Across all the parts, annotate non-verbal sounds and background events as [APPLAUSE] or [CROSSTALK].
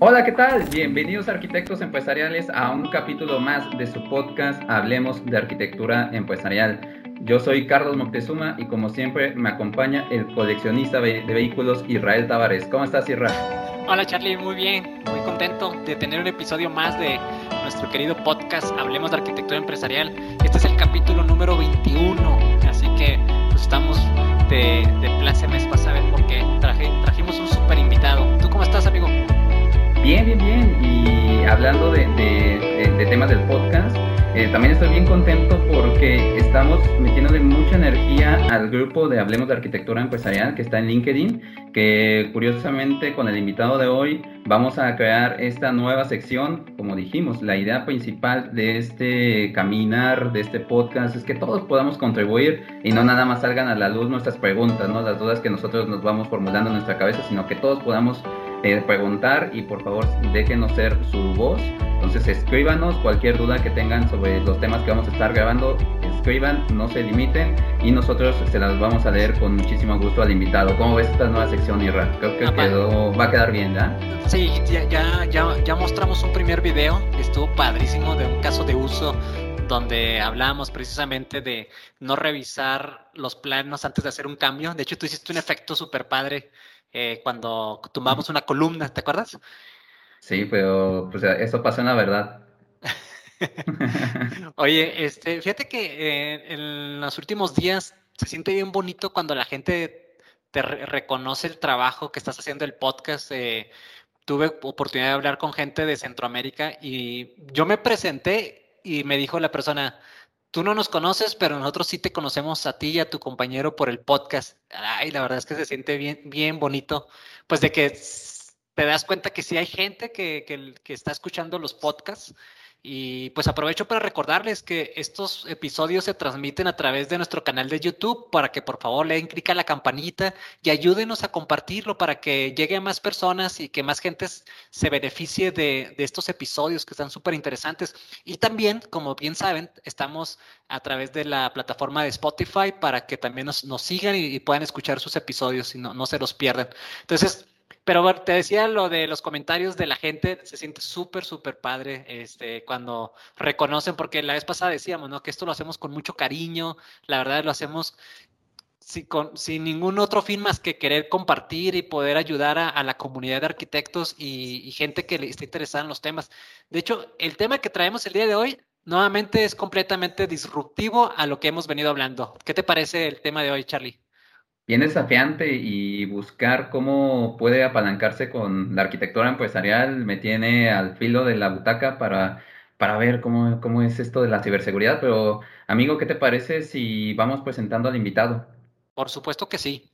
Hola, ¿qué tal? Bienvenidos arquitectos empresariales a un capítulo más de su podcast Hablemos de Arquitectura Empresarial. Yo soy Carlos Moctezuma y como siempre me acompaña el coleccionista de vehículos Israel Tavares. ¿Cómo estás, Israel? Hola Charlie, muy bien, muy contento de tener un episodio más de nuestro querido podcast Hablemos de Arquitectura Empresarial. Este es el capítulo número 21, así que pues estamos de, de plácemes para saber por qué trajimos un super invitado. ¿Tú cómo estás, amigo? Bien, bien, bien. Y hablando de, temas del podcast, eh, también estoy bien contento porque estamos metiéndole mucha energía al grupo de Hablemos de Arquitectura Empresarial que está en LinkedIn, que curiosamente con el invitado de hoy vamos a crear esta nueva sección. Como dijimos, la idea principal de este caminar, de este podcast, es que todos podamos contribuir y no nada más salgan a la luz nuestras preguntas, ¿no? las dudas que nosotros nos vamos formulando en nuestra cabeza, sino que todos podamos eh, preguntar y por favor déjenos ser su voz. Entonces escríbanos cualquier duda que tengan sobre los temas que vamos a estar grabando, escriban, no se limiten y nosotros se las vamos a leer con muchísimo gusto al invitado. ¿Cómo ves esta nueva sección, Irra? Creo que quedó, va a quedar bien, ¿ya? Sí, ya, ya, ya, ya mostramos un primer video, estuvo padrísimo de un caso de uso donde hablábamos precisamente de no revisar los planos antes de hacer un cambio. De hecho, tú hiciste un efecto súper padre eh, cuando tumbamos una columna, ¿te acuerdas? Sí, pero pues, eso pasó en la verdad. [LAUGHS] Oye, este, fíjate que eh, en los últimos días se siente bien bonito cuando la gente te reconoce el trabajo que estás haciendo el podcast. Eh, tuve oportunidad de hablar con gente de Centroamérica y yo me presenté y me dijo la persona, tú no nos conoces, pero nosotros sí te conocemos a ti y a tu compañero por el podcast. Ay, la verdad es que se siente bien, bien bonito, pues de que te das cuenta que sí hay gente que, que, que está escuchando los podcasts y pues aprovecho para recordarles que estos episodios se transmiten a través de nuestro canal de YouTube para que por favor le den clic a la campanita y ayúdenos a compartirlo para que llegue a más personas y que más gente se beneficie de, estos episodios que están súper interesantes. Y también, como bien saben, estamos a través de la plataforma de Spotify para que también nos, sigan y, puedan escuchar sus episodios y no, no se los pierdan. Entonces, pero te decía lo de los comentarios de la gente, se siente súper, súper padre este, cuando reconocen, porque la vez pasada decíamos, ¿no? Que esto lo hacemos con mucho cariño, la verdad lo hacemos sin, sin ningún otro fin más que querer compartir y poder ayudar a, la comunidad de arquitectos y, gente que le esté interesada en los temas. De hecho, el tema que traemos el día de hoy nuevamente es completamente disruptivo a lo que hemos venido hablando. ¿Qué te parece el tema de hoy, Charlie? Bien desafiante y buscar cómo puede apalancarse con la arquitectura empresarial me tiene al filo de la butaca para, para ver cómo, cómo es esto de la ciberseguridad. Pero, amigo, ¿qué te parece si vamos presentando al invitado? Por supuesto que sí.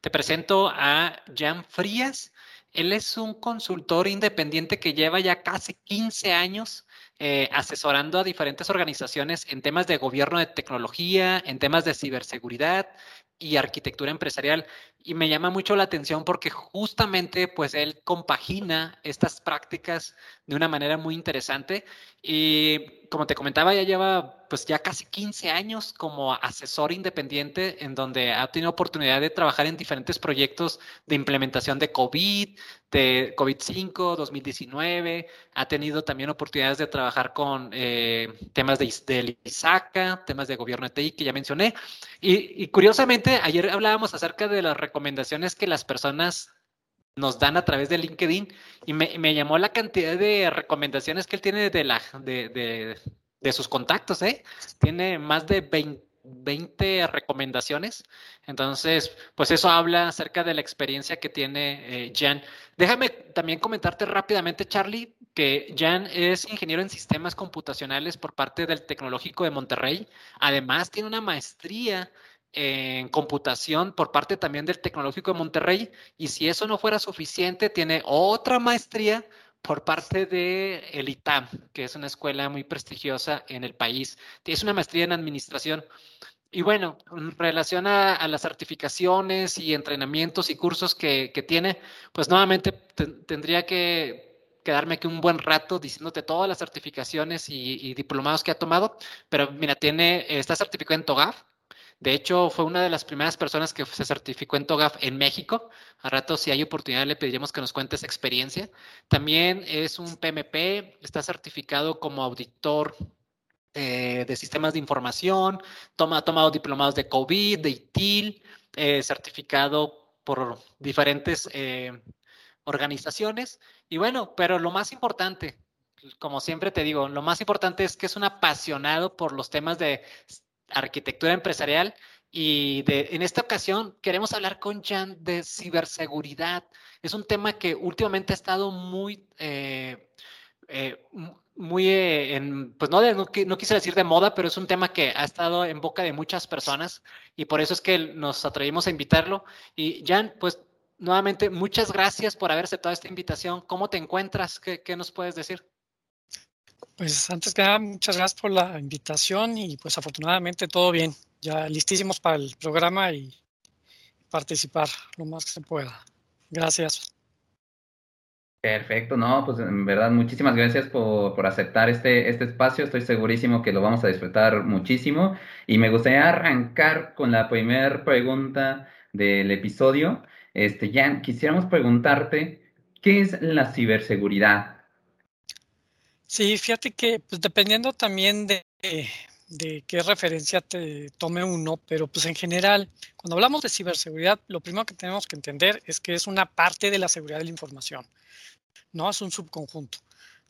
Te presento a Jan Frías. Él es un consultor independiente que lleva ya casi 15 años eh, asesorando a diferentes organizaciones en temas de gobierno de tecnología, en temas de ciberseguridad, y arquitectura empresarial. Y me llama mucho la atención porque justamente pues él compagina estas prácticas de una manera muy interesante y como te comentaba ya lleva pues ya casi 15 años como asesor independiente en donde ha tenido oportunidad de trabajar en diferentes proyectos de implementación de COVID, de COVID-5, 2019, ha tenido también oportunidades de trabajar con eh, temas de, de ISACA, temas de gobierno TI que ya mencioné. Y, y curiosamente, ayer hablábamos acerca de las recomendaciones que las personas nos dan a través de LinkedIn y me, me, llamó la cantidad de recomendaciones que él tiene de, la, de, de, de sus contactos, ¿eh? Tiene más de 20, 20, recomendaciones. Entonces, pues eso habla acerca de la experiencia que tiene eh, Jan. Déjame también comentarte rápidamente, Charlie, que Jan es ingeniero en sistemas computacionales por parte del Tecnológico de Monterrey. Además, tiene una maestría en computación por parte también del Tecnológico de Monterrey. Y si eso no fuera suficiente, tiene otra maestría por parte de el ITAM, que es una escuela muy prestigiosa en el país. Es una maestría en administración. Y bueno, en relación a, las certificaciones y entrenamientos y cursos que, tiene, pues nuevamente tendría que quedarme aquí un buen rato diciéndote todas las certificaciones y, y, diplomados que ha tomado, pero mira, tiene, está certificado en TOGAF, De hecho, fue una de las primeras personas que se certificó en TOGAF en México. A rato, si hay oportunidad, le pediríamos que nos cuente esa experiencia. También es un PMP, está certificado como auditor eh, de sistemas de información, toma, ha tomado diplomados de COVID, de ITIL, eh, certificado por diferentes eh, organizaciones. Y bueno, pero lo más importante, como siempre te digo, lo más importante es que es un apasionado por los temas de arquitectura empresarial y de, en esta ocasión queremos hablar con Jan de ciberseguridad. Es un tema que últimamente ha estado muy, eh, eh, muy eh, en, pues no, no, no, quise decir de moda, pero es un tema que ha estado en boca de muchas personas y por eso es que nos atrevimos a invitarlo. Y Jan, pues nuevamente, muchas gracias por haber aceptado esta invitación. ¿Cómo te encuentras? ¿Qué, qué nos puedes decir? Pues antes que nada, muchas gracias por la invitación y pues afortunadamente todo bien. Ya listísimos para el programa y participar lo más que se pueda. Gracias. Perfecto, no, pues en verdad muchísimas gracias por, por, aceptar este, este espacio, estoy segurísimo que lo vamos a disfrutar muchísimo y me gustaría arrancar con la primera pregunta del episodio. Este, Jan, quisiéramos preguntarte, ¿qué es la ciberseguridad? Sí, fíjate que pues dependiendo también de, de qué referencia te tome uno, pero pues en general, cuando hablamos de ciberseguridad, lo primero que tenemos que entender es que es una parte de la seguridad de la información, no es un subconjunto.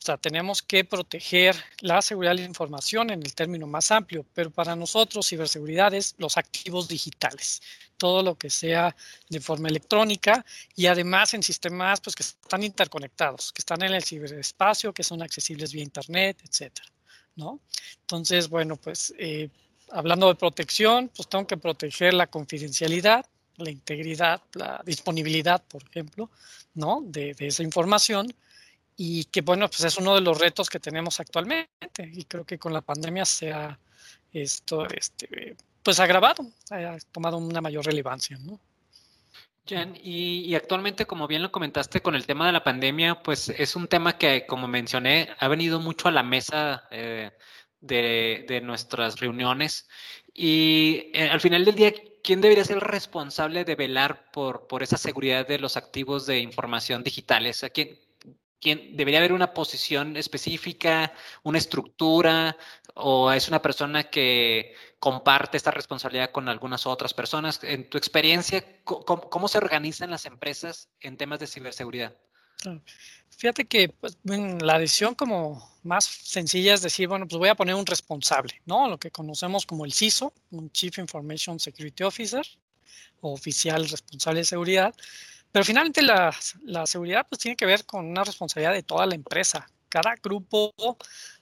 O sea, tenemos que proteger la seguridad de la información en el término más amplio, pero para nosotros ciberseguridad es los activos digitales, todo lo que sea de forma electrónica y además en sistemas pues, que están interconectados, que están en el ciberespacio, que son accesibles vía Internet, etcétera. ¿no? Entonces, bueno, pues eh, hablando de protección, pues tengo que proteger la confidencialidad, la integridad, la disponibilidad, por ejemplo, ¿no? de, de esa información y que bueno, pues es uno de los retos que tenemos actualmente y creo que con la pandemia se ha esto, este, pues agravado, ha tomado una mayor relevancia, ¿no? Jan, y, actualmente, como bien lo comentaste con el tema de la pandemia, pues es un tema que, como mencioné, ha venido mucho a la mesa eh, de, de, nuestras reuniones. Y eh, al final del día, ¿quién debería ser el responsable de velar por, por esa seguridad de los activos de información digitales? ¿A quién, debería haber una posición específica, una estructura, o es una persona que comparte esta responsabilidad con algunas otras personas. En tu experiencia, ¿cómo, se organizan las empresas en temas de ciberseguridad? Fíjate que pues, la decisión como más sencilla es decir, bueno, pues voy a poner un responsable, ¿no? Lo que conocemos como el CISO, un Chief Information Security Officer, o oficial responsable de seguridad, pero finalmente la, la, seguridad pues tiene que ver con una responsabilidad de toda la empresa. Cada grupo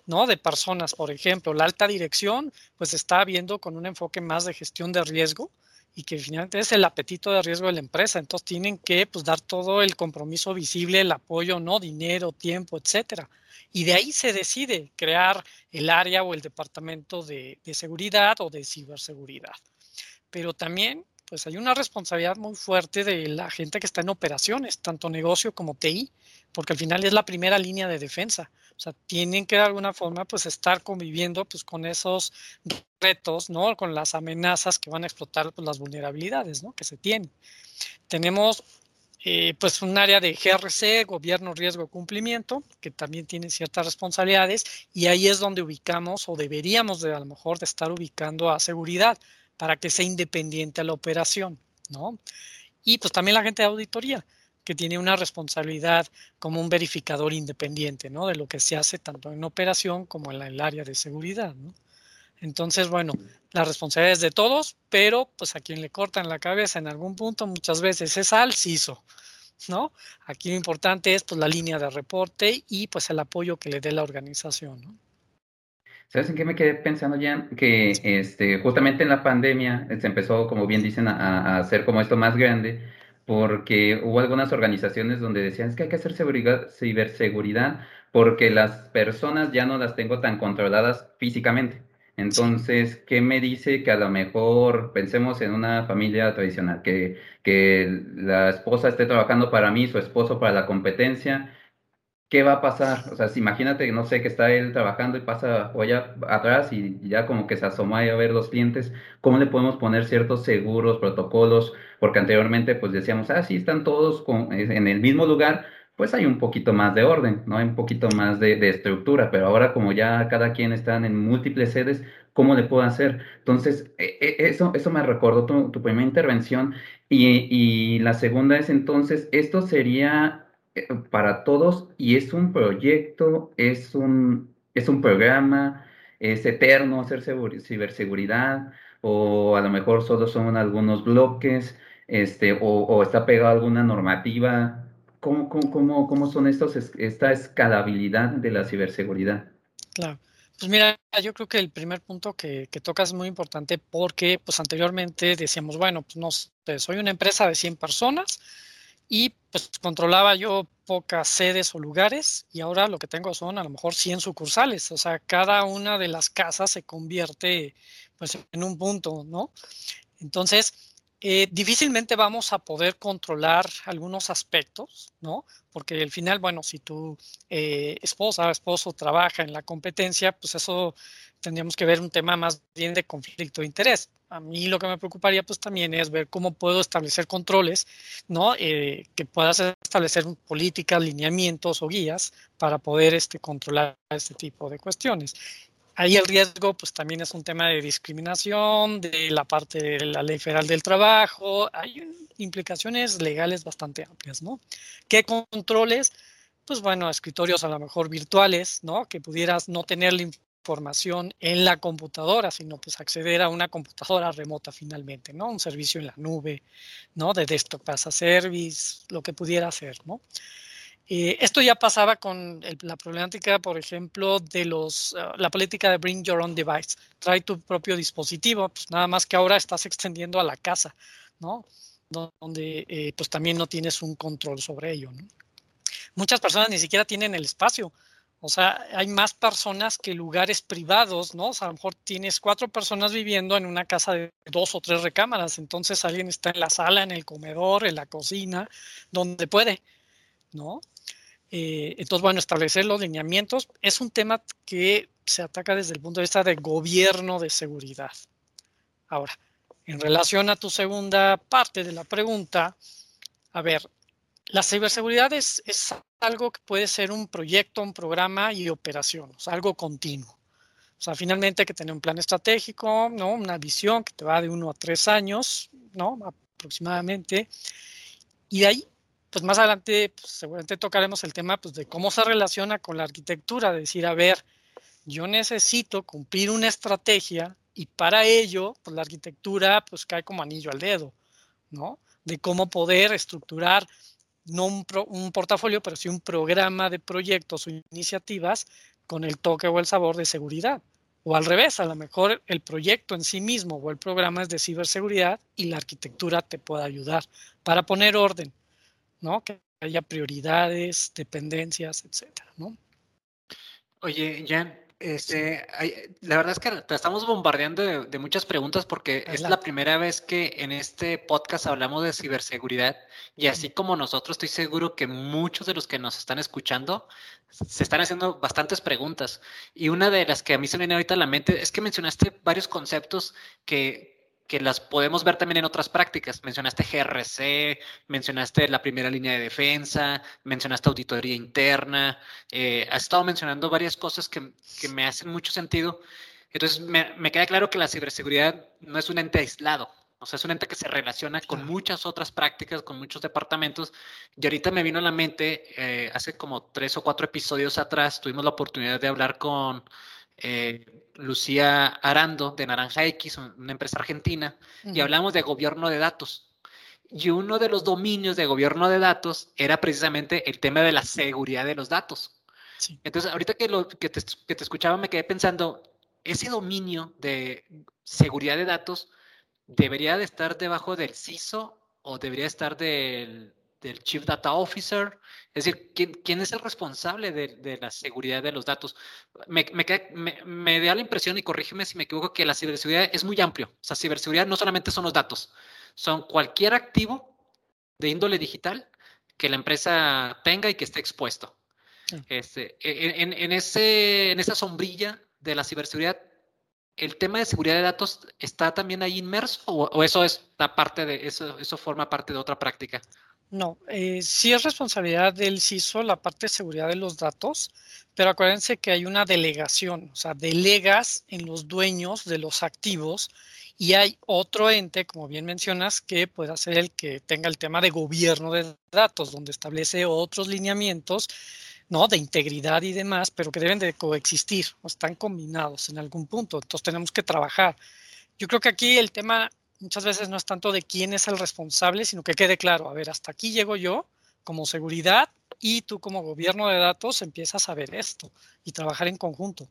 ¿no? de personas, por ejemplo, la alta dirección pues está viendo con un enfoque más de gestión de riesgo y que finalmente es el apetito de riesgo de la empresa. Entonces tienen que pues, dar todo el compromiso visible, el apoyo, ¿no? dinero, tiempo, etcétera. Y de ahí se decide crear el área o el departamento de, de seguridad o de ciberseguridad. Pero también pues hay una responsabilidad muy fuerte de la gente que está en operaciones, tanto negocio como TI, porque al final es la primera línea de defensa. O sea, tienen que de alguna forma pues estar conviviendo pues con esos retos, ¿no? Con las amenazas que van a explotar pues, las vulnerabilidades, ¿no? Que se tienen. Tenemos eh, pues un área de GRC, gobierno, riesgo, cumplimiento, que también tiene ciertas responsabilidades y ahí es donde ubicamos o deberíamos de a lo mejor de estar ubicando a seguridad para que sea independiente a la operación, ¿no? Y pues también la gente de auditoría, que tiene una responsabilidad como un verificador independiente, ¿no? De lo que se hace tanto en operación como en el área de seguridad, ¿no? Entonces, bueno, la responsabilidad es de todos, pero pues a quien le cortan la cabeza en algún punto muchas veces es al CISO, ¿no? Aquí lo importante es pues la línea de reporte y pues el apoyo que le dé la organización, ¿no? ¿Sabes en qué me quedé pensando, Jan? Que este, justamente en la pandemia se empezó, como bien dicen, a, hacer como esto más grande, porque hubo algunas organizaciones donde decían, es que hay que hacer seguridad, ciberseguridad porque las personas ya no las tengo tan controladas físicamente. Entonces, ¿qué me dice que a lo mejor pensemos en una familia tradicional, que, que la esposa esté trabajando para mí, su esposo para la competencia, ¿qué va a pasar? O sea, si imagínate, no sé, que está él trabajando y pasa o allá atrás y ya como que se asoma a ver los clientes, ¿cómo le podemos poner ciertos seguros, protocolos? Porque anteriormente pues decíamos, ah, sí, están todos en el mismo lugar, pues hay un poquito más de orden, ¿no? Hay un poquito más de, estructura, pero ahora como ya cada quien está en múltiples sedes, ¿cómo le puedo hacer? Entonces, e, e, eso, eso me recordó tu, tu primera intervención y, y la segunda es entonces, esto sería eh, para todos y es un proyecto, es un, es un programa, es eterno hacer ciberseguridad o a lo mejor solo son algunos bloques este, o, o está pegado a alguna normativa. ¿Cómo, cómo, cómo, son estos, esta escalabilidad de la ciberseguridad? Claro. Pues mira, yo creo que el primer punto que, que tocas es muy importante porque pues anteriormente decíamos, bueno, pues no sé, soy una empresa de 100 personas, y pues controlaba yo pocas sedes o lugares y ahora lo que tengo son a lo mejor 100 sucursales, o sea, cada una de las casas se convierte pues en un punto, ¿no? Entonces, eh, difícilmente vamos a poder controlar algunos aspectos, ¿no? Porque al final, bueno, si tu eh, esposa o esposo trabaja en la competencia, pues eso tendríamos que ver un tema más bien de conflicto de interés. A mí lo que me preocuparía pues también es ver cómo puedo establecer controles, ¿no? Eh, que puedas establecer políticas, lineamientos o guías para poder este, controlar este tipo de cuestiones. Ahí el riesgo pues también es un tema de discriminación, de la parte de la ley federal del trabajo, hay implicaciones legales bastante amplias, ¿no? ¿Qué controles? Pues bueno, escritorios a lo mejor virtuales, ¿no? Que pudieras no tener la información en la computadora, sino pues acceder a una computadora remota finalmente, ¿no? Un servicio en la nube, ¿no? De desktop as a service, lo que pudiera hacer, ¿no? Eh, esto ya pasaba con la problemática, por ejemplo, de los, ah, la política de Bring Your Own Device. Trae tu propio dispositivo, pues nada más que ahora estás extendiendo a la casa, ¿no? Donde eh, pues también no tienes un control sobre ello, ¿no? Muchas personas ni siquiera tienen el espacio o sea, hay más personas que lugares privados, ¿no? O sea, a lo mejor tienes cuatro personas viviendo en una casa de dos o tres recámaras, entonces alguien está en la sala, en el comedor, en la cocina, donde puede, ¿no? Eh, entonces, bueno, establecer los lineamientos es un tema que se ataca desde el punto de vista de gobierno de seguridad. Ahora, en relación a tu segunda parte de la pregunta, a ver, la ciberseguridad es, algo que puede ser un proyecto, un programa y operación, o sea, algo continuo. O sea, finalmente hay que tener un plan estratégico, ¿no? Una visión que te va de uno a tres años, ¿no? Aproximadamente. Y de ahí, pues más adelante, pues, seguramente tocaremos el tema pues, de cómo se relaciona con la arquitectura, de decir, a ver, yo necesito cumplir una estrategia y para ello, pues la arquitectura pues cae como anillo al dedo, ¿no? De cómo poder estructurar no un, portafolio, pero sí un programa de proyectos o iniciativas con el toque o el sabor de seguridad. O al revés, a lo mejor el proyecto en sí mismo o el programa es de ciberseguridad y la arquitectura te puede ayudar para poner orden, ¿no? Que haya prioridades, dependencias, etcétera, ¿no? Oye, Jan, este, la verdad es que te estamos bombardeando de, muchas preguntas porque es la primera vez que en este podcast hablamos de ciberseguridad y así como nosotros estoy seguro que muchos de los que nos están escuchando se están haciendo bastantes preguntas y una de las que a mí se me viene ahorita a la mente es que mencionaste varios conceptos que, que las podemos ver también en otras prácticas. Mencionaste GRC, mencionaste la primera línea de defensa, mencionaste auditoría interna, eh, has estado mencionando varias cosas que, que, me hacen mucho sentido. Entonces, me, me, queda claro que la ciberseguridad no es un ente aislado, o sea, es un ente que se relaciona con muchas otras prácticas, con muchos departamentos. Y ahorita me vino a la mente, eh, hace como tres o cuatro episodios atrás, tuvimos la oportunidad de hablar con eh, Lucía Arando de Naranja X, una empresa argentina, y hablamos de gobierno de datos. Y uno de los dominios de gobierno de datos era precisamente el tema de la seguridad de los datos. Entonces, ahorita que, lo, que, te, que te escuchaba, me quedé pensando, ese dominio de seguridad de datos debería de estar debajo del CISO o debería estar del, del Chief Data Officer, es decir, ¿quién, es el responsable de, la seguridad de los datos? Me, me, da la impresión, y corrígeme si me equivoco, que la ciberseguridad es muy amplio. O sea, ciberseguridad no solamente son los datos, son cualquier activo de índole digital que la empresa tenga y que esté expuesto. Este, e, en, en, ese, en esa sombrilla de la ciberseguridad, ¿el tema de seguridad de datos está también ahí inmerso o, eso está parte de eso, eso forma parte de otra práctica? No, eh, sí es responsabilidad del CISO la parte de seguridad de los datos, pero acuérdense que hay una delegación, o sea, delegas en los dueños de los activos y hay otro ente, como bien mencionas, que puede ser el que tenga el tema de gobierno de datos, donde establece otros lineamientos ¿no? de integridad y demás, pero que deben de coexistir o están combinados en algún punto. Entonces tenemos que trabajar. Yo creo que aquí el tema muchas veces no es tanto de quién es el responsable, sino que quede claro, a ver, hasta aquí llego yo como seguridad y tú como gobierno de datos empiezas a ver esto y trabajar en conjunto.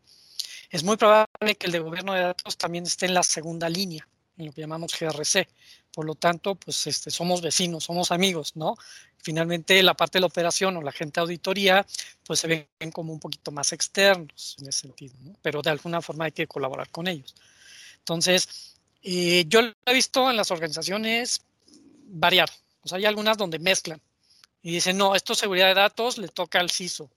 Es muy probable que el de gobierno de datos también esté en la segunda línea, en lo que llamamos GRC. Por lo tanto, pues este, somos vecinos, somos amigos, ¿no? Finalmente, la parte de la operación o la gente de auditoría, pues se ven como un poquito más externos en ese sentido. Pero de alguna forma hay que colaborar con ellos. Entonces, eh, yo lo he visto en las organizaciones variar. Hay algunas donde mezclan y dicen, no, esto es seguridad de datos, le toca al CISO.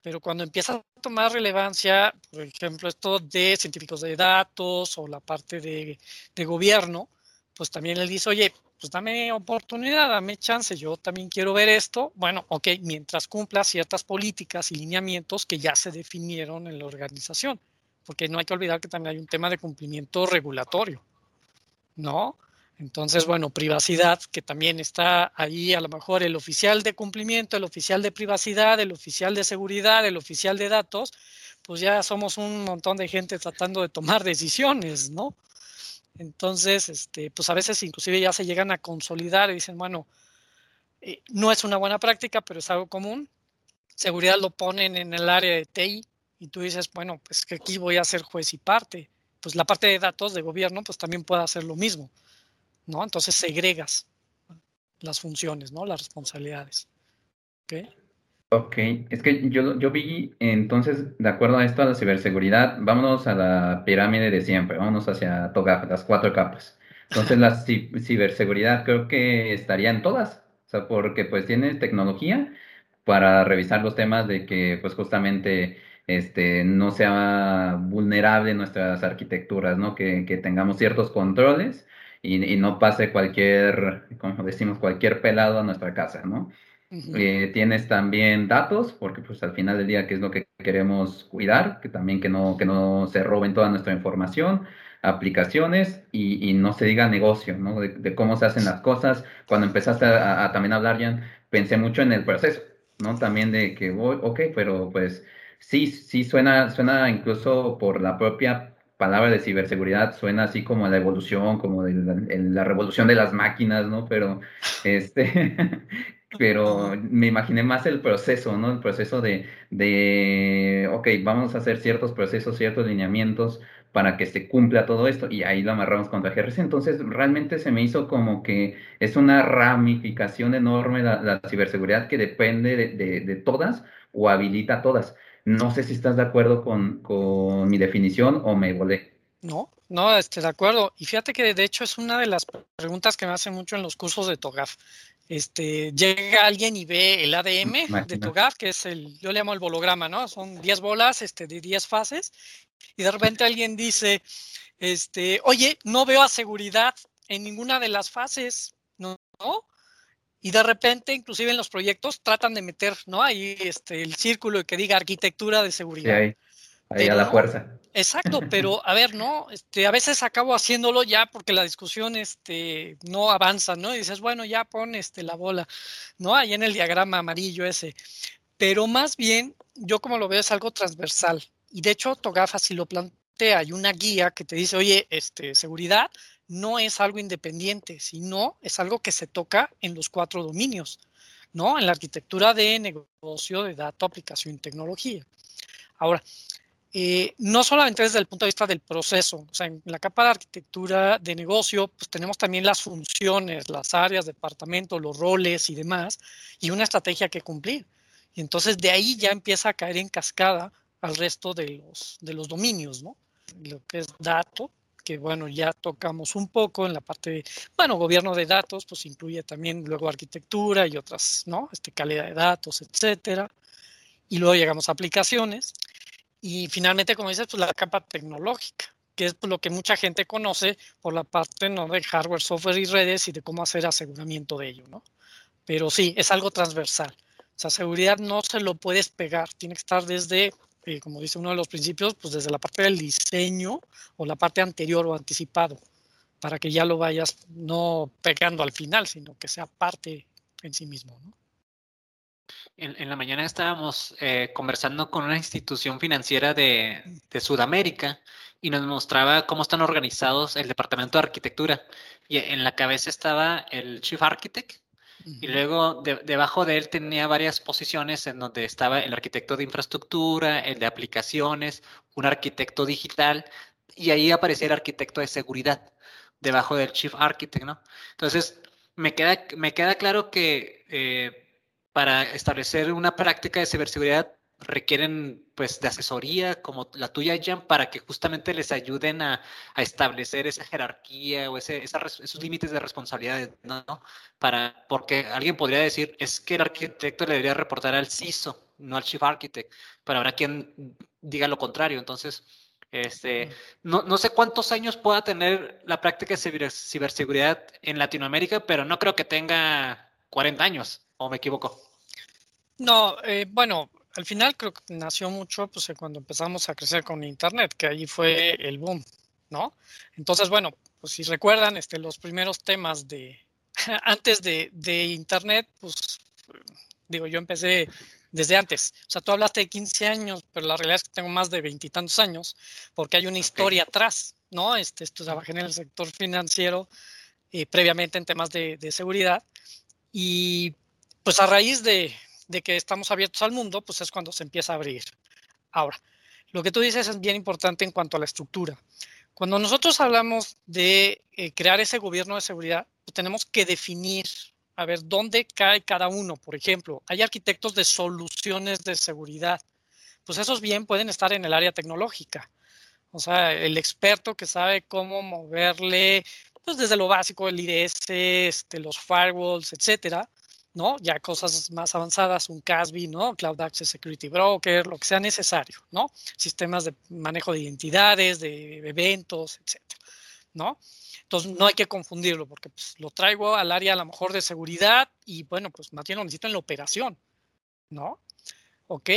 Pero cuando empieza a tomar relevancia, por ejemplo, esto de científicos de datos o la parte de, gobierno, pues también él dice, oye, pues dame oportunidad, dame chance, yo también quiero ver esto. Bueno, ok, mientras cumpla ciertas políticas y lineamientos que ya se definieron en la organización, porque no hay que olvidar que también hay un tema de cumplimiento regulatorio. ¿No? Entonces, bueno, privacidad, que también está ahí a lo mejor el oficial de cumplimiento, el oficial de privacidad, el oficial de seguridad, el oficial de datos, pues ya somos un montón de gente tratando de tomar decisiones, ¿no? Entonces, este, pues a veces inclusive ya se llegan a consolidar y dicen, bueno, eh, no es una buena práctica, pero es algo común. Seguridad lo ponen en el área de TI y tú dices, bueno, pues que aquí voy a ser juez y parte pues la parte de datos de gobierno pues también puede hacer lo mismo, ¿no? Entonces segregas las funciones, ¿no? Las responsabilidades. ¿Ok? Ok, es que yo, yo vi entonces, de acuerdo a esto, a la ciberseguridad, vámonos a la pirámide de siempre, vámonos hacia TOGAF, las cuatro capas. Entonces la ciberseguridad creo que estaría en todas, o sea, porque pues tiene tecnología para revisar los temas de que pues justamente este, no sea vulnerable nuestras arquitecturas, ¿no? Que, tengamos ciertos controles y, no pase cualquier, como decimos, cualquier pelado a nuestra casa, ¿no? Eh, tienes también datos, porque pues al final del día, ¿qué es lo que queremos cuidar? Que también que no, que no se roben toda nuestra información, aplicaciones y, no se diga negocio, ¿no? De, cómo se hacen las cosas. Cuando empezaste a, a, también hablar, Jan, pensé mucho en el proceso, ¿no? También de que, voy, ok, pero pues Sí, sí, suena, suena incluso por la propia palabra de ciberseguridad, suena así como la evolución, como de la, revolución de las máquinas, ¿no? Pero, este, [LAUGHS] pero me imaginé más el proceso, ¿no? El proceso de, de, ok, vamos a hacer ciertos procesos, ciertos lineamientos para que se cumpla todo esto y ahí lo amarramos contra GRC. Entonces, realmente se me hizo como que es una ramificación enorme la, la ciberseguridad que depende de, de, de todas o habilita todas. No sé si estás de acuerdo con, mi definición o me volé. No, no, estoy de acuerdo. Y fíjate que de hecho es una de las preguntas que me hacen mucho en los cursos de TOGAF. Este, llega alguien y ve el ADM de TOGAF, que es el, yo le llamo el bolograma, ¿no? Son 10 bolas este, de 10 fases. Y de repente alguien dice, este, oye, no veo a seguridad en ninguna de las fases, ¿no? Y de repente, inclusive en los proyectos, tratan de meter, ¿no? Ahí este, el círculo que diga arquitectura de seguridad. Sí, ahí, a la fuerza. Exacto, [LAUGHS] pero a ver, ¿no? Este, a veces acabo haciéndolo ya porque la discusión este, no avanza, ¿no? Y dices, bueno, ya pon este, la bola, ¿no? Ahí en el diagrama amarillo ese. Pero más bien, yo como lo veo es algo transversal. Y de hecho, Togafa si lo plantea, hay una guía que te dice, oye, este, seguridad, no es algo independiente, sino es algo que se toca en los cuatro dominios, ¿no? En la arquitectura de negocio, de datos, aplicación y tecnología. Ahora, eh, no solamente desde el punto de vista del proceso, o sea, en la capa de arquitectura de negocio, pues tenemos también las funciones, las áreas, departamentos, los roles y demás, y una estrategia que cumplir. Y entonces de ahí ya empieza a caer en cascada al resto de los, de los dominios, ¿no? Lo que es dato, que bueno, ya tocamos un poco en la parte de, bueno, gobierno de datos, pues incluye también luego arquitectura y otras, ¿no? Este, calidad de datos, etcétera. y luego llegamos a aplicaciones y finalmente, como dices, pues la capa tecnológica, que es lo que mucha gente conoce por la parte ¿no? de hardware, software y redes y de cómo hacer aseguramiento de ello, ¿no? Pero sí, es algo transversal. O sea, seguridad no se lo puedes pegar, tiene que estar desde, eh, como dice uno de los principios, pues desde la parte del diseño o la parte anterior o anticipado, para que ya lo vayas no pegando al final, sino que sea parte en sí mismo, ¿no? En, la mañana estábamos eh, conversando con una institución financiera de, Sudamérica y nos mostraba cómo están organizados el departamento de arquitectura. Y en la cabeza estaba el Chief Architect y luego debajo de él tenía varias posiciones en donde estaba el arquitecto de infraestructura, el de aplicaciones, un arquitecto digital y ahí aparecía el arquitecto de seguridad debajo del Chief Architect, ¿no? Entonces, me queda, me queda claro que... Eh, para establecer una práctica de ciberseguridad requieren pues de asesoría como la tuya, Jan, para que justamente les ayuden a, establecer esa jerarquía o ese, esos límites de responsabilidad, ¿no? Para, porque alguien podría decir, es que el arquitecto le debería reportar al CISO, no al Chief Architect, pero habrá quien diga lo contrario. Entonces, este, no, no sé cuántos años pueda tener la práctica de ciberseguridad en Latinoamérica, pero no creo que tenga 40 años. ¿O me equivoco? No, eh, bueno, al final creo que nació mucho pues, cuando empezamos a crecer con Internet, que allí fue el boom, ¿no? Entonces, bueno, pues si recuerdan, este, los primeros temas de [LAUGHS] antes de, de Internet, pues digo, yo empecé desde antes. O sea, tú hablaste de 15 años, pero la realidad es que tengo más de veintitantos años, porque hay una historia atrás, ¿no? Este, esto trabajé en el sector financiero eh, previamente en temas de, de, seguridad y pues a raíz de, que estamos abiertos al mundo, pues es cuando se empieza a abrir. Ahora, lo que tú dices es bien importante en cuanto a la estructura. Cuando nosotros hablamos de eh, crear ese gobierno de seguridad, pues tenemos que definir, a ver, dónde cae cada uno. Por ejemplo, hay arquitectos de soluciones de seguridad. Pues esos bien pueden estar en el área tecnológica. O sea, el experto que sabe cómo moverle, pues desde lo básico, el IDS, este, los firewalls, etcétera, ¿no? Ya cosas más avanzadas, un CASB, ¿no? Cloud Access Security Broker, lo que sea necesario, ¿no? Sistemas de manejo de identidades, de eventos, etcétera, ¿no? Entonces no hay que confundirlo porque pues, lo traigo al área a lo mejor de seguridad y bueno, pues más bien lo necesito en la operación, ¿no? ¿Ok?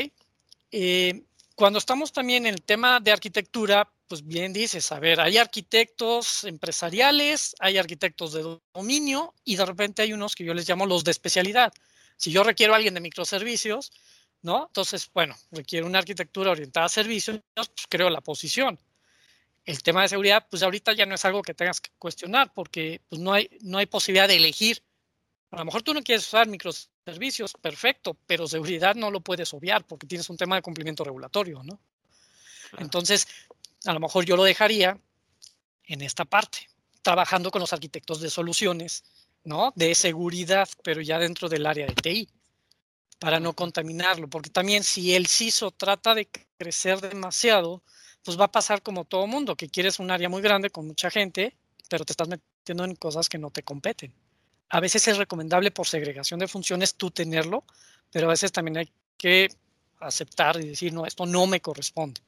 Eh, cuando estamos también en el tema de arquitectura, pues bien dices, a ver, hay arquitectos empresariales, hay arquitectos de dominio y de repente hay unos que yo les llamo los de especialidad. Si yo requiero a alguien de microservicios, ¿no? Entonces, bueno, requiere una arquitectura orientada a servicios, pues creo la posición. El tema de seguridad, pues ahorita ya no es algo que tengas que cuestionar porque pues, no, hay, no hay posibilidad de elegir. A lo mejor tú no quieres usar microservicios servicios, perfecto, pero seguridad no lo puedes obviar porque tienes un tema de cumplimiento regulatorio, ¿no? Entonces, a lo mejor yo lo dejaría en esta parte, trabajando con los arquitectos de soluciones, ¿no? De seguridad, pero ya dentro del área de TI, para no contaminarlo, porque también si el CISO trata de crecer demasiado, pues va a pasar como todo mundo, que quieres un área muy grande con mucha gente, pero te estás metiendo en cosas que no te competen a veces es recomendable por segregación de funciones tú tenerlo, pero a veces también hay que aceptar y decir, no, esto no me corresponde.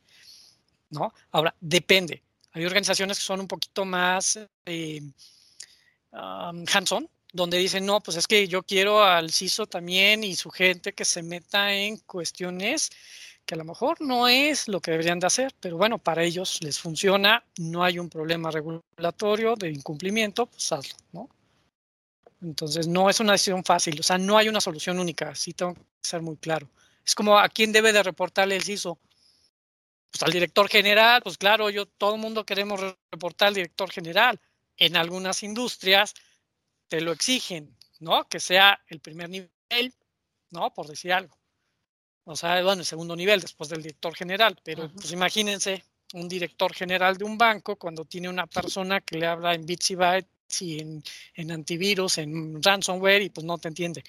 ¿No? Ahora, depende. Hay organizaciones que son un poquito más eh, hands-on, donde dicen, no, pues es que yo quiero al CISO también y su gente que se meta en cuestiones que a lo mejor no es lo que deberían de hacer, pero bueno, para ellos les funciona, no hay un problema regulatorio de incumplimiento, pues hazlo, ¿no? Entonces, no es una decisión fácil, o sea, no hay una solución única, sí tengo que ser muy claro. Es como a quién debe de reportarle el CISO. Pues al director general, pues claro, yo todo el mundo queremos reportar al director general. En algunas industrias te lo exigen, ¿no? Que sea el primer nivel, ¿no? Por decir algo. O sea, bueno, el segundo nivel después del director general, pero pues imagínense un director general de un banco cuando tiene una persona que le habla en bits y bytes y en, antivirus, en ransomware y pues no te entiende.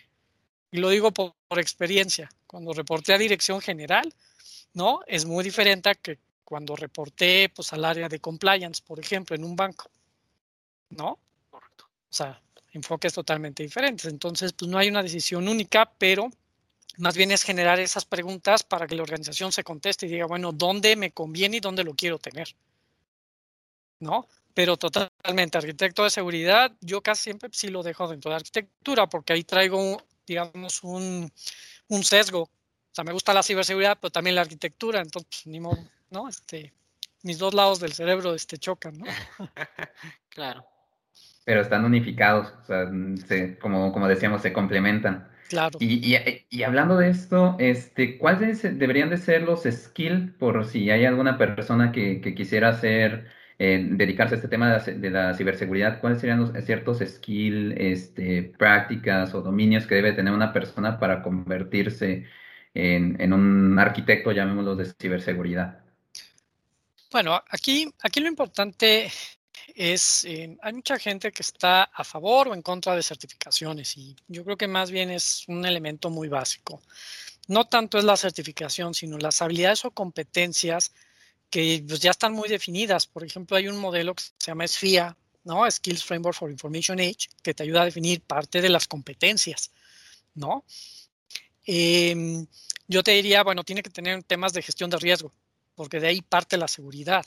Y lo digo por, experiencia. Cuando reporté a dirección general, ¿no? Es muy diferente a que cuando reporté pues al área de compliance, por ejemplo, en un banco. ¿No? Correcto. O sea, enfoques totalmente diferentes. Entonces, pues no hay una decisión única, pero Más bien es generar esas preguntas para que la organización se conteste y diga, bueno, ¿dónde me conviene y dónde lo quiero tener? ¿No? Pero totalmente, arquitecto de seguridad, yo casi siempre sí lo dejo dentro de arquitectura porque ahí traigo, digamos, un, un sesgo. O sea, me gusta la ciberseguridad, pero también la arquitectura, entonces, pues, ni modo, ¿no? Este, mis dos lados del cerebro este, chocan, ¿no? [LAUGHS] claro. Pero están unificados, o sea, como, como decíamos, se complementan. Claro. Y, y, y, hablando de esto, este, ¿cuáles deberían de ser los skills por si hay alguna persona que, que quisiera hacer, eh, dedicarse a este tema de la, ciberseguridad? ¿Cuáles serían los ciertos skills, este, prácticas o dominios que debe tener una persona para convertirse en, en un arquitecto, llamémoslo, de ciberseguridad? Bueno, aquí, aquí lo importante es, eh, hay mucha gente que está a favor o en contra de certificaciones y yo creo que más bien es un elemento muy básico. No tanto es la certificación, sino las habilidades o competencias que pues, ya están muy definidas. Por ejemplo, hay un modelo que se llama SFIA, ¿no? Skills Framework for Information Age, que te ayuda a definir parte de las competencias, ¿no? Em, yo te diría, bueno, tiene que tener temas de gestión de riesgo porque de ahí parte la seguridad.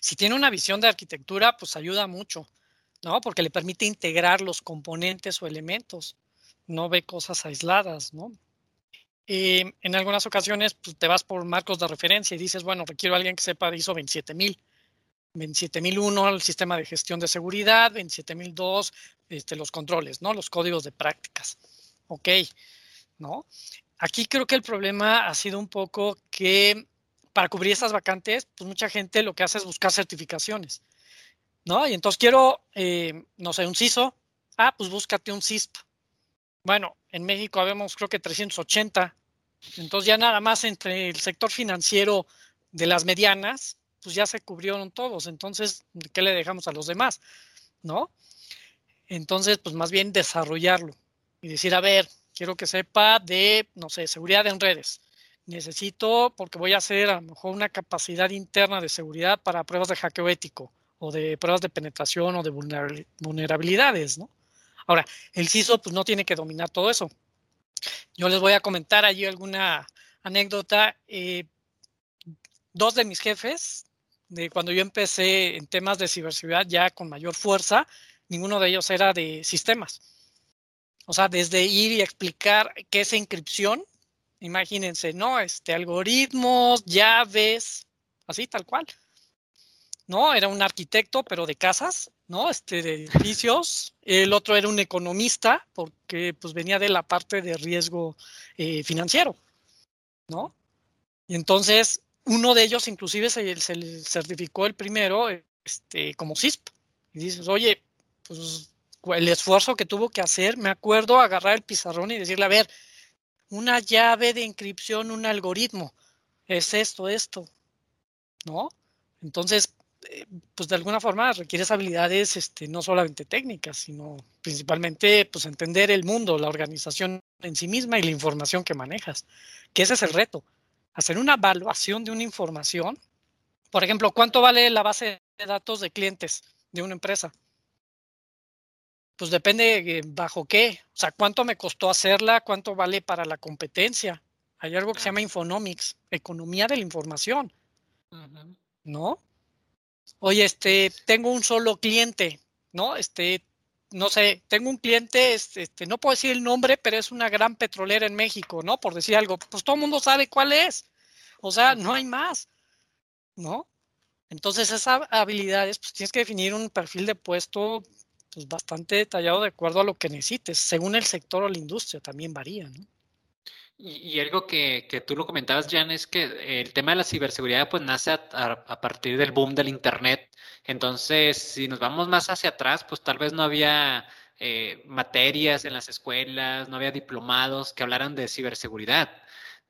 Si tiene una visión de arquitectura, pues ayuda mucho, ¿no? Porque le permite integrar los componentes o elementos, no ve cosas aisladas, ¿no? Eh, en algunas ocasiones pues, te vas por marcos de referencia y dices, bueno, requiero a alguien que sepa de ISO 27000. 27001, el sistema de gestión de seguridad, 27002, este, los controles, ¿no? Los códigos de prácticas. Ok, ¿no? Aquí creo que el problema ha sido un poco que para cubrir esas vacantes, pues mucha gente lo que hace es buscar certificaciones, ¿no? Y entonces quiero, eh, no sé, un CISO, ah, pues búscate un CISP. Bueno, en México habemos creo que 380, entonces ya nada más entre el sector financiero de las medianas, pues ya se cubrieron todos, entonces, ¿qué le dejamos a los demás? ¿No? Entonces, pues más bien desarrollarlo y decir, a ver, quiero que sepa de, no sé, seguridad en redes necesito, porque voy a hacer a lo mejor una capacidad interna de seguridad para pruebas de hackeo ético o de pruebas de penetración o de vulnerabilidades, ¿no? Ahora, el CISO pues no tiene que dominar todo eso. Yo les voy a comentar allí alguna anécdota. Eh, dos de mis jefes, de cuando yo empecé en temas de ciberseguridad ya con mayor fuerza, ninguno de ellos era de sistemas. O sea, desde ir y explicar qué es encripción, Imagínense, ¿no? Este, algoritmos, llaves, así, tal cual. ¿No? Era un arquitecto, pero de casas, ¿no? Este, de edificios. El otro era un economista, porque pues venía de la parte de riesgo eh, financiero, ¿no? Y entonces, uno de ellos inclusive se, se certificó el primero este, como CISP. Y dices, oye, pues el esfuerzo que tuvo que hacer, me acuerdo agarrar el pizarrón y decirle, a ver, una llave de inscripción, un algoritmo. Es esto, esto, ¿no? Entonces, eh, pues de alguna forma requieres habilidades este, no solamente técnicas, sino principalmente pues entender el mundo, la organización en sí misma y la información que manejas, que ese es el reto. Hacer una evaluación de una información. Por ejemplo, ¿cuánto vale la base de datos de clientes de una empresa? Pues depende bajo qué. O sea, cuánto me costó hacerla, cuánto vale para la competencia. Hay algo que se llama Infonomics, economía de la información. ¿No? Oye, este, tengo un solo cliente, ¿no? Este, no sé, tengo un cliente, este, este, no puedo decir el nombre, pero es una gran petrolera en México, ¿no? Por decir algo, pues todo el mundo sabe cuál es. O sea, no hay más, ¿no? Entonces, esas habilidades, pues tienes que definir un perfil de puesto pues, bastante detallado de acuerdo a lo que necesites, según el sector o la industria, también varía, ¿no? Y, algo que, que, tú lo comentabas, Jan, es que el tema de la ciberseguridad pues nace a, partir del boom del Internet. Entonces, si nos vamos más hacia atrás, pues tal vez no había eh, materias en las escuelas, no había diplomados que hablaran de ciberseguridad.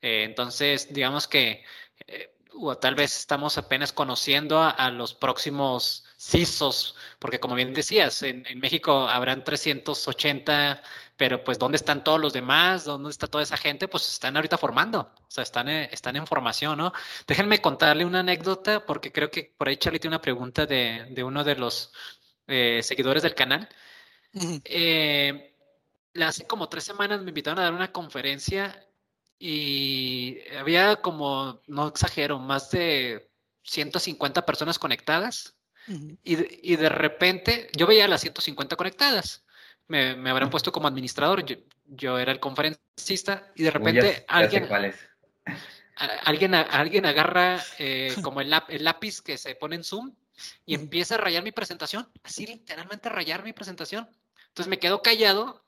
Eh, entonces, digamos que eh, o tal vez estamos apenas conociendo a, los próximos CISOs, porque como bien decías, en, México habrán 380, pero pues ¿dónde están todos los demás? ¿Dónde está toda esa gente? Pues están ahorita formando, o sea, están, eh, están en formación, ¿no? Déjenme contarle una anécdota, porque creo que por ahí Charlie tiene una pregunta de, uno de los eh, seguidores del canal. hace como tres semanas me invitaron a dar una conferencia y había como, no exagero, más de 150 personas conectadas. Y, de, y, de, repente, yo veía a las 150 conectadas. Me, me habrán puesto como administrador. Yo, yo, era el conferencista y de repente Uy, ya, alguien, cuál es. alguien, alguien agarra eh, [LAUGHS] como el, el, lápiz que se pone en Zoom y empieza a rayar mi presentación. Así literalmente a rayar mi presentación. Entonces me quedo callado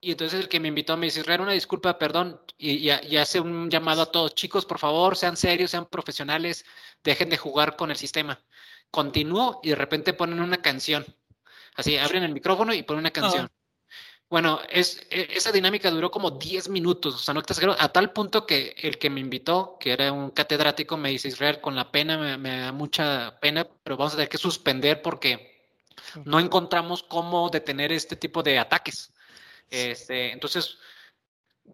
y entonces el que me invitó me dice, Israel, una disculpa, perdón, y, y, y, hace un llamado a todos, chicos, por favor, sean serios, sean profesionales, dejen de jugar con el sistema. Continúo y de repente ponen una canción. Así, abren el micrófono y ponen una canción. Oh. Bueno, es, esa dinámica duró como 10 minutos, o sea, no exagero, a tal punto que el que me invitó, que era un catedrático, me dice, Israel, con la pena, me, me da mucha pena, pero vamos a tener que suspender porque no encontramos cómo detener este tipo de ataques. Este, entonces,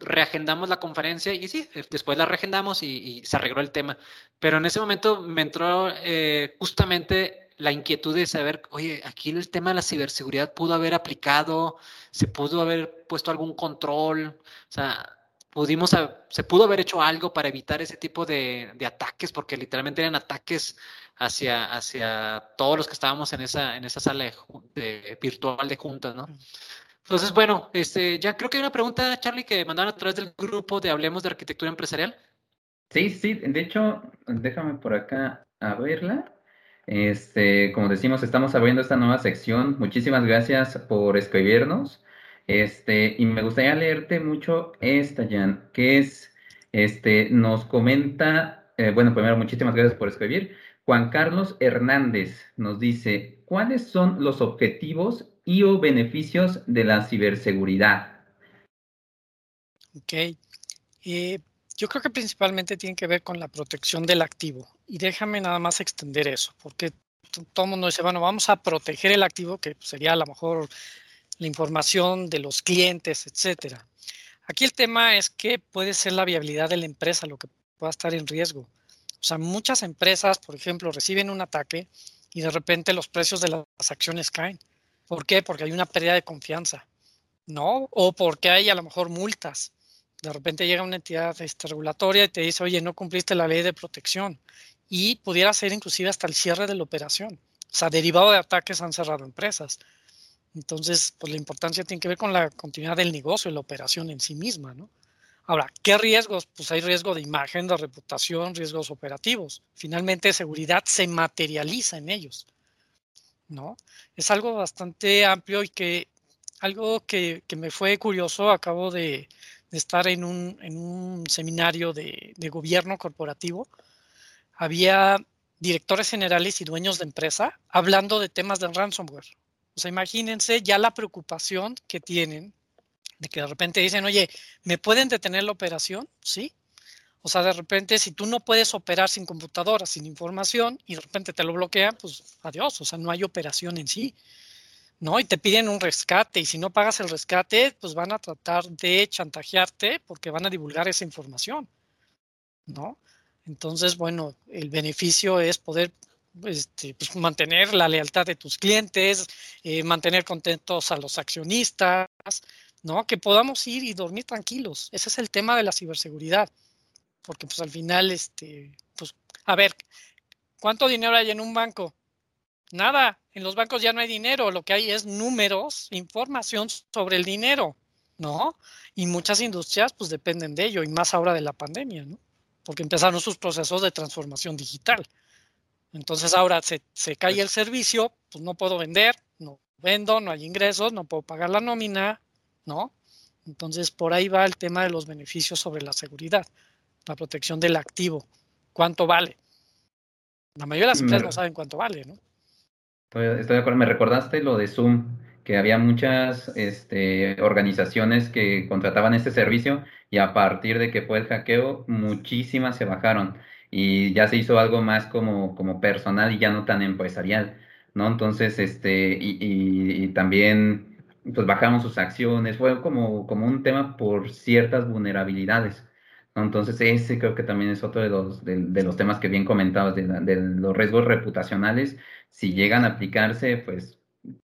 reagendamos la conferencia y sí, después la reagendamos y, y, se arregló el tema. Pero en ese momento me entró eh, justamente la inquietud de saber, oye, aquí el tema de la ciberseguridad pudo haber aplicado, se pudo haber puesto algún control, o sea, pudimos, se pudo haber hecho algo para evitar ese tipo de, ataques, porque literalmente eran ataques hacia, hacia todos los que estábamos en esa, en esa sala virtual de juntas, ¿no? Entonces, bueno, este, ya creo que hay una pregunta, Charlie, que mandaron a través del grupo de Hablemos de Arquitectura Empresarial. Sí, sí, de hecho, déjame por acá a verla. Este, como decimos, estamos abriendo esta nueva sección. Muchísimas gracias por escribirnos. Este, y me gustaría leerte mucho esta, Jan, que es, este, nos comenta, eh, bueno, primero, muchísimas gracias por escribir. Juan Carlos Hernández nos dice, ¿cuáles son los objetivos y o beneficios de la ciberseguridad? Ok. Eh, yo creo que principalmente tiene que ver con la protección del activo. Y déjame nada más extender eso, porque todo el mundo dice, bueno, vamos a proteger el activo, que sería a lo mejor la información de los clientes, etcétera. Aquí el tema es que puede ser la viabilidad de la empresa lo que pueda estar en riesgo. O sea, muchas empresas, por ejemplo, reciben un ataque y de repente los precios de las acciones caen. ¿Por qué? Porque hay una pérdida de confianza, ¿no? O porque hay a lo mejor multas. De repente llega una entidad este, regulatoria y te dice, oye, no cumpliste la ley de protección. Y pudiera ser inclusive hasta el cierre de la operación. O sea, derivado de ataques han cerrado empresas. Entonces, pues la importancia tiene que ver con la continuidad del negocio y la operación en sí misma, ¿no? Ahora, ¿qué riesgos? Pues hay riesgo de imagen, de reputación, riesgos operativos. Finalmente, seguridad se materializa en ellos. ¿No? Es algo bastante amplio y que algo que, que me fue curioso, acabo de, de estar en un, en un seminario de, de, gobierno corporativo, había directores generales y dueños de empresa hablando de temas del ransomware. O sea, imagínense ya la preocupación que tienen de que de repente dicen, oye, ¿me pueden detener la operación? Sí, o sea, de repente, si tú no puedes operar sin computadora, sin información, y de repente te lo bloquean, pues adiós, o sea, no hay operación en sí. ¿No? Y te piden un rescate, y si no pagas el rescate, pues van a tratar de chantajearte porque van a divulgar esa información. ¿No? Entonces, bueno, el beneficio es poder este, pues, mantener la lealtad de tus clientes, eh, mantener contentos a los accionistas, ¿no? Que podamos ir y dormir tranquilos. Ese es el tema de la ciberseguridad porque pues al final, este, pues, a ver, ¿cuánto dinero hay en un banco? Nada, en los bancos ya no hay dinero, lo que hay es números, información sobre el dinero, ¿no? Y muchas industrias pues dependen de ello, y más ahora de la pandemia, ¿no? Porque empezaron sus procesos de transformación digital. Entonces ahora se, se cae el servicio, pues no puedo vender, no vendo, no hay ingresos, no puedo pagar la nómina, ¿no? Entonces por ahí va el tema de los beneficios sobre la seguridad la protección del activo. ¿Cuánto vale? La mayoría de las empresas no saben cuánto vale, ¿no? Estoy de acuerdo. Me recordaste lo de Zoom, que había muchas este, organizaciones que contrataban este servicio y a partir de que fue el hackeo, muchísimas se bajaron y ya se hizo algo más como, como personal y ya no tan empresarial, ¿no? Entonces, este, y, y, y también, pues bajamos sus acciones, fue como, como un tema por ciertas vulnerabilidades. Entonces, ese creo que también es otro de los, de, de los temas que bien comentabas, de, de, los riesgos reputacionales. Si llegan a aplicarse, pues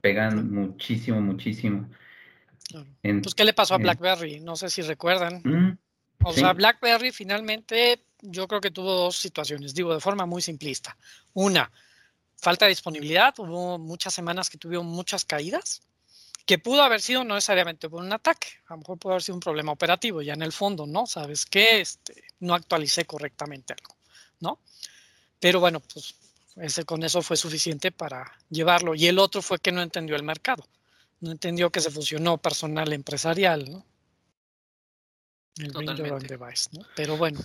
pegan muchísimo, muchísimo. pues, ¿qué le pasó a BlackBerry? No sé si recuerdan. Mm, o sea, BlackBerry finalmente yo creo que tuvo dos situaciones, digo de forma muy simplista. Una, falta de disponibilidad, hubo muchas semanas que tuvieron muchas caídas, que pudo haber sido no necesariamente por un ataque, a lo mejor pudo haber sido un problema operativo, ya en el fondo, ¿no? ¿Sabes qué? Este, no actualicé correctamente algo, ¿no? Pero bueno, pues ese, con eso fue suficiente para llevarlo. Y el otro fue que no entendió el mercado, no entendió que se fusionó personal empresarial, ¿no? El device, ¿no? Pero bueno.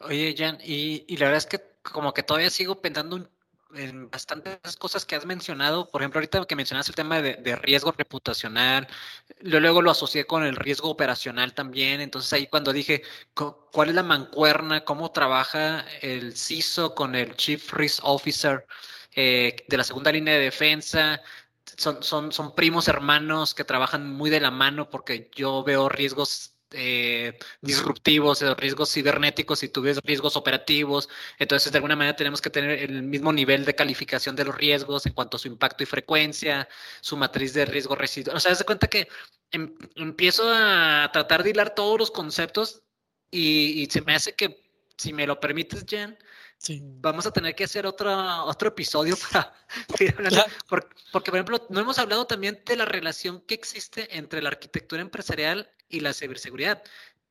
Oye, Jan, y, y la verdad es que como que todavía sigo pensando un en bastantes cosas que has mencionado. Por ejemplo, ahorita que mencionaste el tema de, riesgo reputacional, luego lo asocié con el riesgo operacional también. Entonces ahí cuando dije, ¿cuál es la mancuerna? ¿Cómo trabaja el CISO con el Chief Risk Officer eh, de la segunda línea de defensa? Son, primos hermanos que trabajan muy de la mano porque yo veo riesgos eh, disruptivos, eh, riesgos cibernéticos y tú ves riesgos operativos. Entonces, de alguna manera tenemos que tener el mismo nivel de calificación de los riesgos en cuanto a su impacto y frecuencia, su matriz de riesgo residual. O sea, se cuenta que em, empiezo a tratar de hilar todos los conceptos y, se me hace que, si me lo permites, Jen, Vamos a tener que hacer otro, otro episodio para [LAUGHS] porque, porque, por ejemplo, no hemos hablado también de la relación que existe entre la arquitectura empresarial y la ciberseguridad.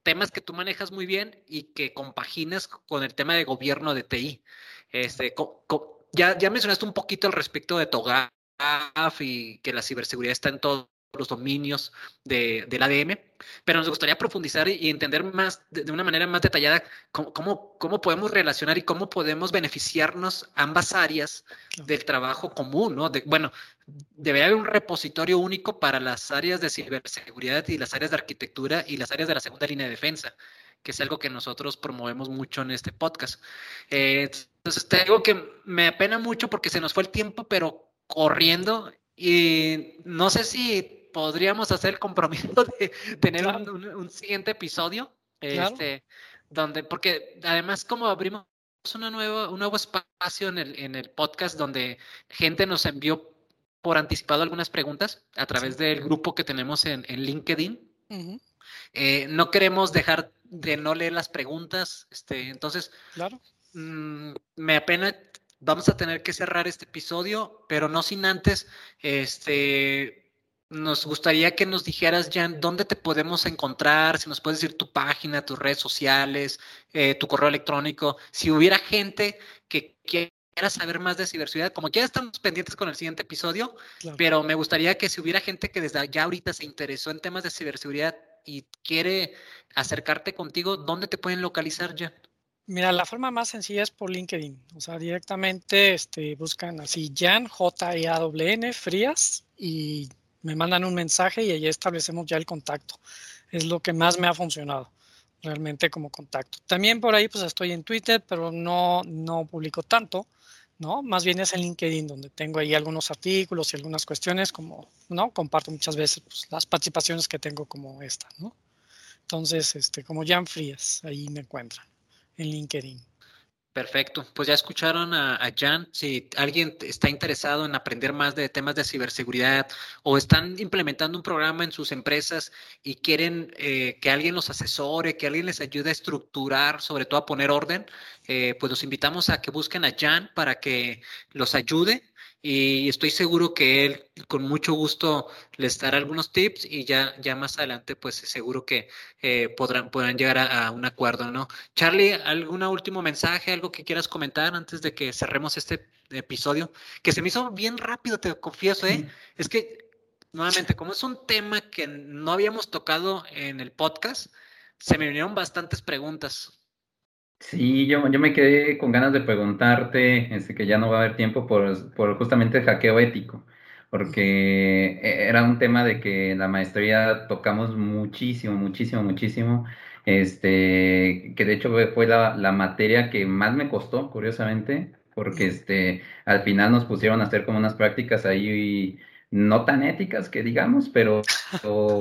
Temas que tú manejas muy bien y que compaginas con el tema de gobierno de TI. Este, ya, ya mencionaste un poquito al respecto de TOGAF y que la ciberseguridad está en todo los dominios de, del ADM, pero nos gustaría profundizar y, entender más, de, una manera más detallada, cómo, cómo, podemos relacionar y cómo podemos beneficiarnos ambas áreas del trabajo común, ¿no? De, bueno, debería haber un repositorio único para las áreas de ciberseguridad y las áreas de arquitectura y las áreas de la segunda línea de defensa que es algo que nosotros promovemos mucho en este podcast. Eh, entonces, te digo que me apena mucho porque se nos fue el tiempo, pero corriendo y no sé si podríamos hacer el compromiso [LAUGHS] de tener un, siguiente episodio, este, donde, porque además como abrimos una nueva, un nuevo espacio en el, en el podcast donde gente nos envió por anticipado algunas preguntas a través del grupo que tenemos en, en LinkedIn. Eh, no queremos dejar de no leer las preguntas, este, entonces, claro. Mm, me apena, vamos a tener que cerrar este episodio, pero no sin antes, este, nos gustaría que nos dijeras, Jan, dónde te podemos encontrar, si nos puedes decir tu página, tus redes sociales, eh, tu correo electrónico, si hubiera gente que quiera saber más de ciberseguridad, como ya estamos pendientes con el siguiente episodio, pero me gustaría que si hubiera gente que desde ya ahorita se interesó en temas de ciberseguridad y quiere acercarte contigo, ¿dónde te pueden localizar, Jan? Mira, la forma más sencilla es por LinkedIn. O sea, directamente este, buscan así Jan, J-E-A-W-N, Frías, y me mandan un mensaje y ahí establecemos ya el contacto. Es lo que más me ha funcionado realmente como contacto. También por ahí pues estoy en Twitter, pero no, no publico tanto, ¿no? Más bien es en LinkedIn donde tengo ahí algunos artículos y algunas cuestiones como, ¿no? Comparto muchas veces pues, las participaciones que tengo como esta, ¿no? Entonces, este, como Jan Frías, ahí me encuentran en LinkedIn. Perfecto, pues ya escucharon a, Jan. Si alguien está interesado en aprender más de temas de ciberseguridad o están implementando un programa en sus empresas y quieren eh, que alguien los asesore, que alguien les ayude a estructurar, sobre todo a poner orden, eh, pues los invitamos a que busquen a Jan para que los ayude y estoy seguro que él con mucho gusto les dará algunos tips y ya, ya más adelante pues seguro que eh, podrán, podrán llegar a, un acuerdo, ¿no? Charlie, ¿algún último mensaje, algo que quieras comentar antes de que cerremos este episodio? Que se me hizo bien rápido, te confieso, ¿eh? Es que, nuevamente, como es un tema que no habíamos tocado en el podcast, se me vinieron bastantes preguntas. Sí, yo, yo me quedé con ganas de preguntarte, este, que ya no va a haber tiempo por, por justamente el hackeo ético, porque e, era un tema de que en la maestría tocamos muchísimo, muchísimo, muchísimo, este, que de hecho fue la, la materia que más me costó, curiosamente, porque este, al final nos pusieron a hacer como unas prácticas ahí no tan éticas que digamos, pero,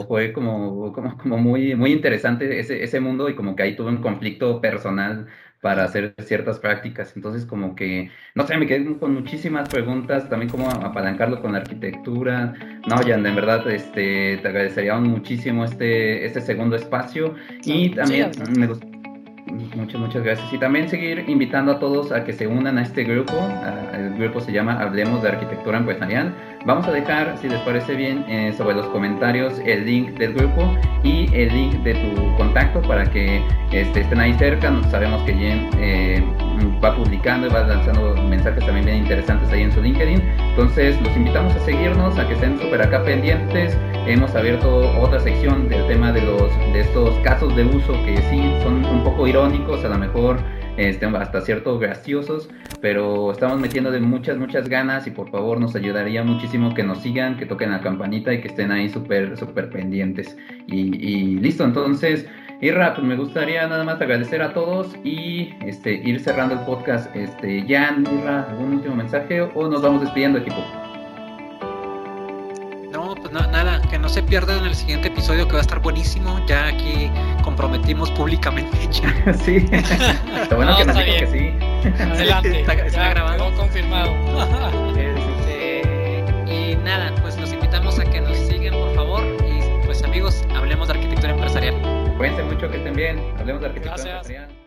fue como, como, como, muy, muy interesante ese, ese mundo y como que ahí tuve un conflicto personal para hacer ciertas prácticas. Entonces, como que, no sé, me quedé con muchísimas preguntas, también cómo apalancarlo con la arquitectura. No, Jan, en verdad, este, te agradecería muchísimo este, este segundo espacio y también me gusta Muchas, muchas gracias. Y también seguir invitando a todos a que se unan a este grupo. El grupo se llama Hablemos de Arquitectura Empresarial. Vamos a dejar, si les parece bien, eh, sobre los comentarios el link del grupo y el link de tu contacto para que este, estén ahí cerca. Sabemos que Jen eh, va publicando y va lanzando mensajes también bien interesantes ahí en su LinkedIn. Entonces, los invitamos a seguirnos, a que estén súper acá pendientes. Hemos abierto otra sección del tema de, los, de estos casos de uso que sí son un poco irónicos, a lo mejor este, hasta cierto graciosos, pero estamos metiendo de muchas, muchas ganas y por favor nos ayudaría muchísimo que nos sigan, que toquen la campanita y que estén ahí súper, súper pendientes. Y, listo, entonces, Irra, pues me gustaría nada más agradecer a todos y este, ir cerrando el podcast. Este, Jan, Irra, ¿algún último mensaje o nos vamos despidiendo, equipo? Nada, que no se pierdan el siguiente episodio que va a estar buenísimo. Ya aquí comprometimos públicamente. [LAUGHS] Ya. [LAUGHS] sí, está bueno que nos dijo que sí. Adelante, [LAUGHS] está, está grabado. confirmado. Este, y nada, pues los invitamos a que nos sigan, por favor. Y pues amigos, hablemos de arquitectura empresarial. Cuídense mucho, que estén bien. Hablemos de arquitectura empresarial.